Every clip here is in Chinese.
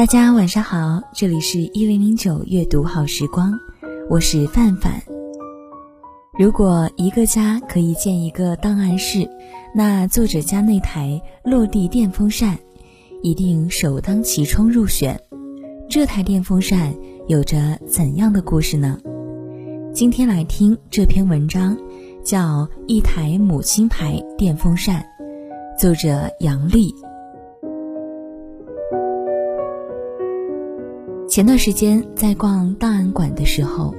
大家晚上好，这里是一零零九阅读好时光，我是范范。如果一个家可以建一个档案室，那作者家那台落地电风扇一定首当其冲入选。这台电风扇有着怎样的故事呢？今天来听这篇文章，叫《一台母亲牌电风扇》，作者杨丽。前段时间在逛档案馆的时候，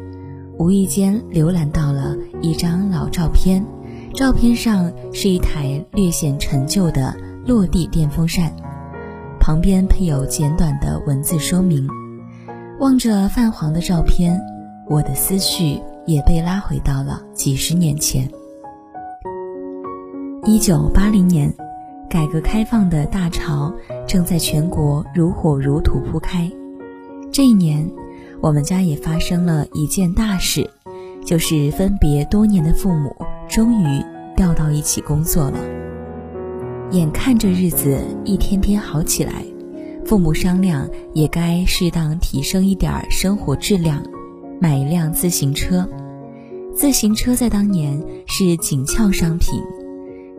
无意间浏览到了一张老照片，照片上是一台略显陈旧的落地电风扇，旁边配有简短的文字说明。望着泛黄的照片，我的思绪也被拉回到了几十年前。一九八零年，改革开放的大潮正在全国如火如荼铺开。这一年，我们家也发生了一件大事，就是分别多年的父母终于调到一起工作了。眼看着日子一天天好起来，父母商量也该适当提升一点生活质量，买一辆自行车。自行车在当年是紧俏商品，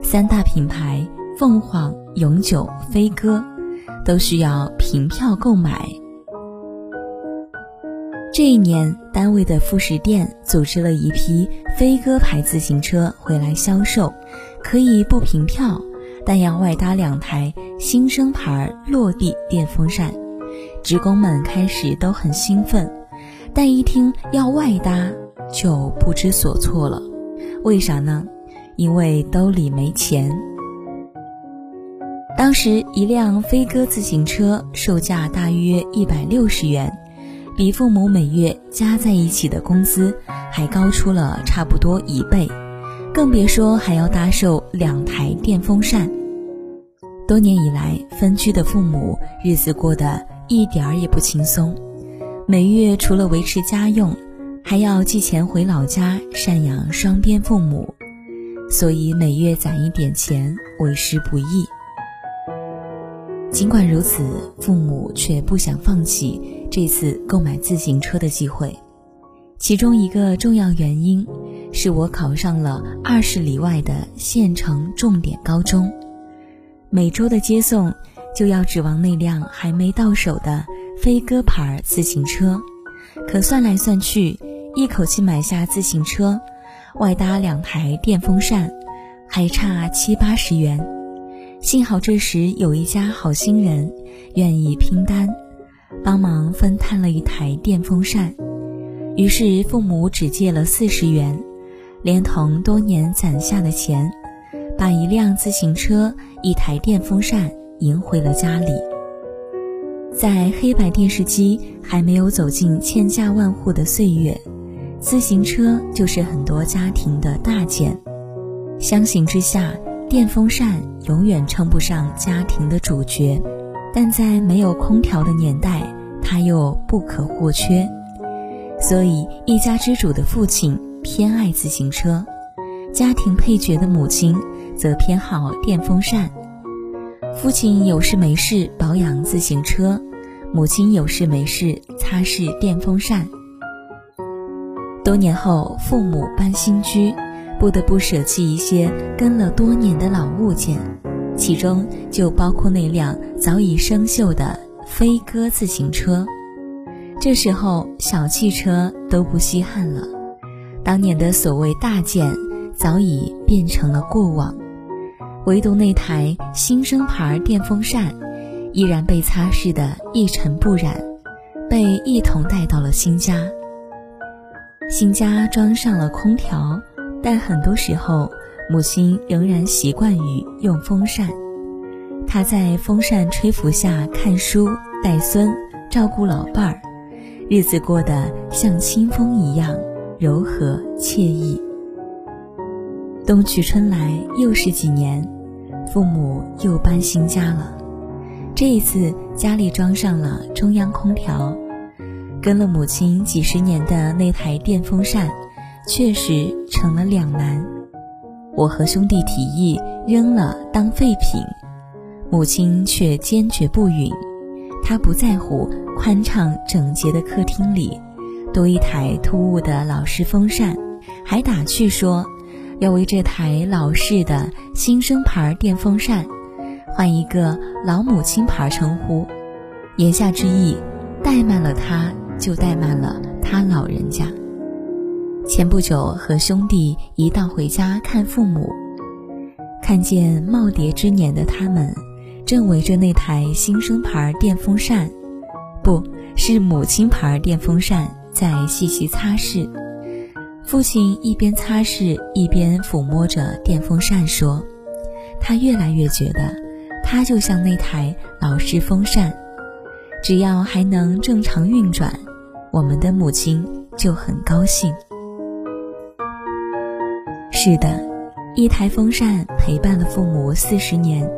三大品牌凤凰、永久、飞鸽都需要凭票购买。这一年，单位的副食店组织了一批飞鸽牌自行车回来销售，可以不凭票，但要外搭两台新生牌落地电风扇。职工们开始都很兴奋，但一听要外搭，就不知所措了。为啥呢？因为兜里没钱。当时一辆飞鸽自行车售价大约一百六十元。比父母每月加在一起的工资还高出了差不多一倍，更别说还要搭售两台电风扇。多年以来，分居的父母日子过得一点儿也不轻松，每月除了维持家用，还要寄钱回老家赡养双边父母，所以每月攒一点钱为时不易。尽管如此，父母却不想放弃这次购买自行车的机会。其中一个重要原因，是我考上了二十里外的县城重点高中，每周的接送就要指望那辆还没到手的飞鸽牌自行车。可算来算去，一口气买下自行车，外搭两台电风扇，还差七八十元。幸好这时有一家好心人愿意拼单，帮忙分摊了一台电风扇。于是父母只借了四十元，连同多年攒下的钱，把一辆自行车、一台电风扇迎回了家里。在黑白电视机还没有走进千家万户的岁月，自行车就是很多家庭的大件。相形之下，电风扇永远称不上家庭的主角，但在没有空调的年代，它又不可或缺。所以，一家之主的父亲偏爱自行车，家庭配角的母亲则偏好电风扇。父亲有事没事保养自行车，母亲有事没事擦拭电风扇。多年后，父母搬新居。不得不舍弃一些跟了多年的老物件，其中就包括那辆早已生锈的飞鸽自行车。这时候，小汽车都不稀罕了，当年的所谓大件早已变成了过往，唯独那台新生牌电风扇，依然被擦拭得一尘不染，被一同带到了新家。新家装上了空调。但很多时候，母亲仍然习惯于用风扇。她在风扇吹拂下看书、带孙、照顾老伴儿，日子过得像清风一样柔和惬意。冬去春来，又是几年，父母又搬新家了。这一次家里装上了中央空调，跟了母亲几十年的那台电风扇，确实成了两难。我和兄弟提议扔了当废品。母亲却坚决不允，她不在乎宽敞整洁的客厅里多一台突兀的老式风扇，还打趣说要为这台老式的新生牌电风扇换一个老母亲牌称呼。言下之意，怠慢了他，就怠慢了他老人家。前不久和兄弟一道回家看父母，看见耄耋之年的他们。正围着那台新生牌电风扇，不是母亲牌电风扇，在细细擦拭。父亲一边擦拭一边抚摸着电风扇，说：“他越来越觉得，它就像那台老式风扇，只要还能正常运转，我们的母亲就很高兴。”是的，一台风扇陪伴了父母四十年。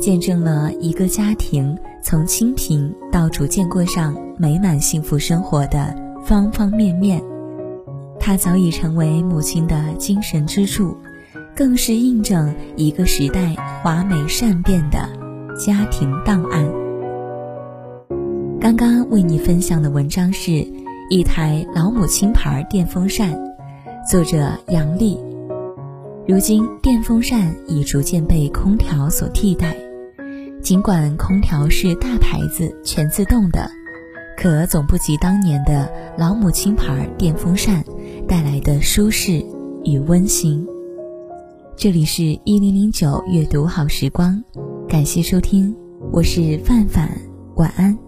见证了一个家庭从清贫到逐渐过上美满幸福生活的方方面面，它早已成为母亲的精神支柱，更是印证一个时代华美善变的家庭档案。刚刚为你分享的文章是一台老母亲牌电风扇，作者杨丽。如今，电风扇已逐渐被空调所替代。尽管空调是大牌子、全自动的，可总不及当年的老母亲牌电风扇带来的舒适与温馨。这里是一零零九阅读好时光，感谢收听，我是范范，晚安。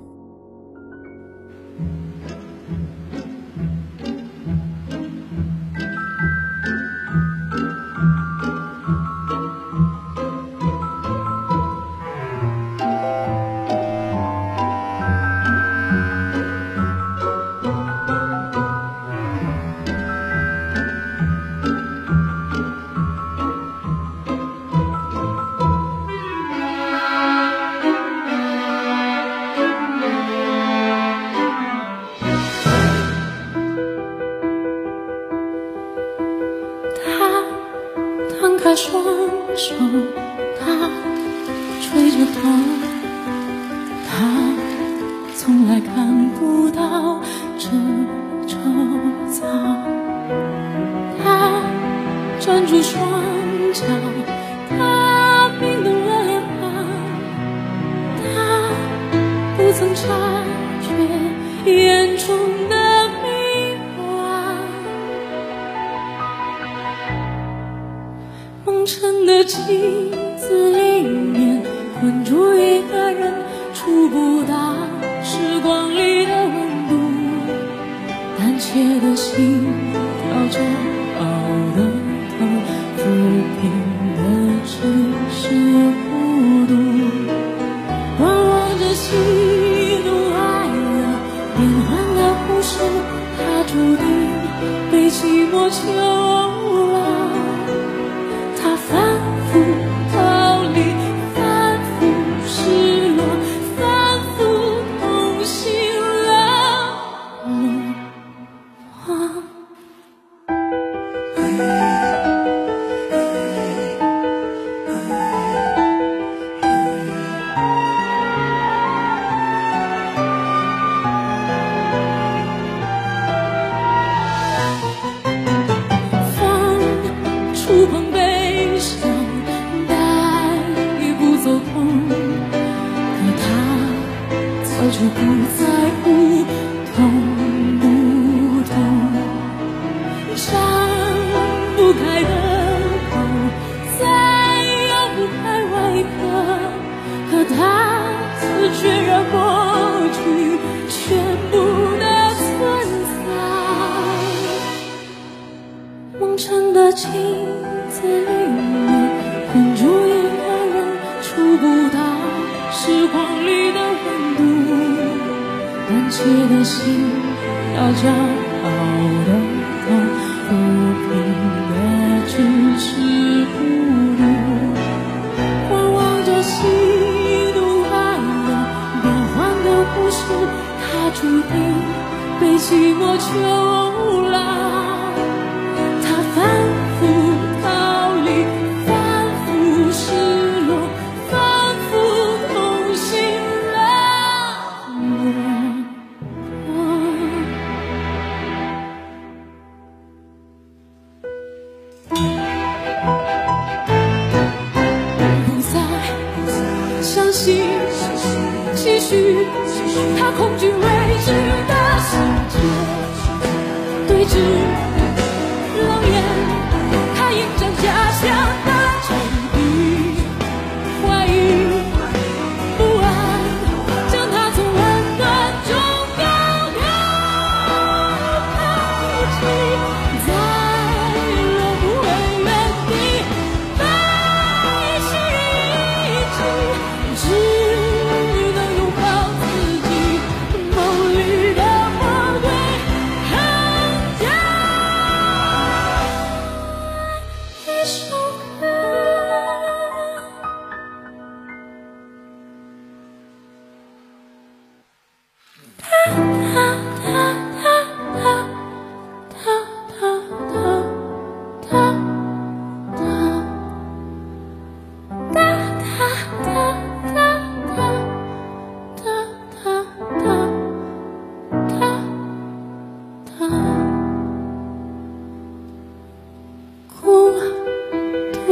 双手，他吹着风，他从来看不到这周遭。他站住双镜子里面困住一个人，触不到时光里的温度，胆怯的心跳着，熬的头，抚平的只是我就不在乎痛不痛，张不开的口，再咬不开外壳，和他自渲染过去全部的存在。梦成的镜子里面，困住一个人，触不到。时光起的心要骄傲的痛，抚平的只是孤独。我望着喜怒哀乐变幻的故事，它注定被寂寞囚牢。他恐惧未知的世界，对峙。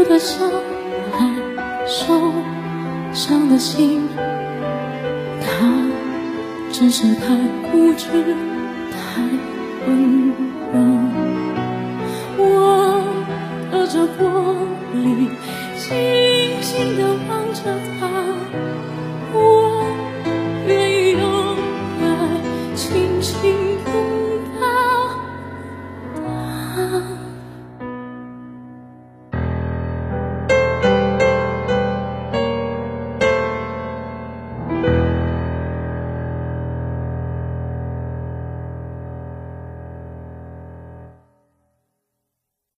的伤害，受伤的心，他只是太固执，太温柔。我隔着玻璃，静静地望着他，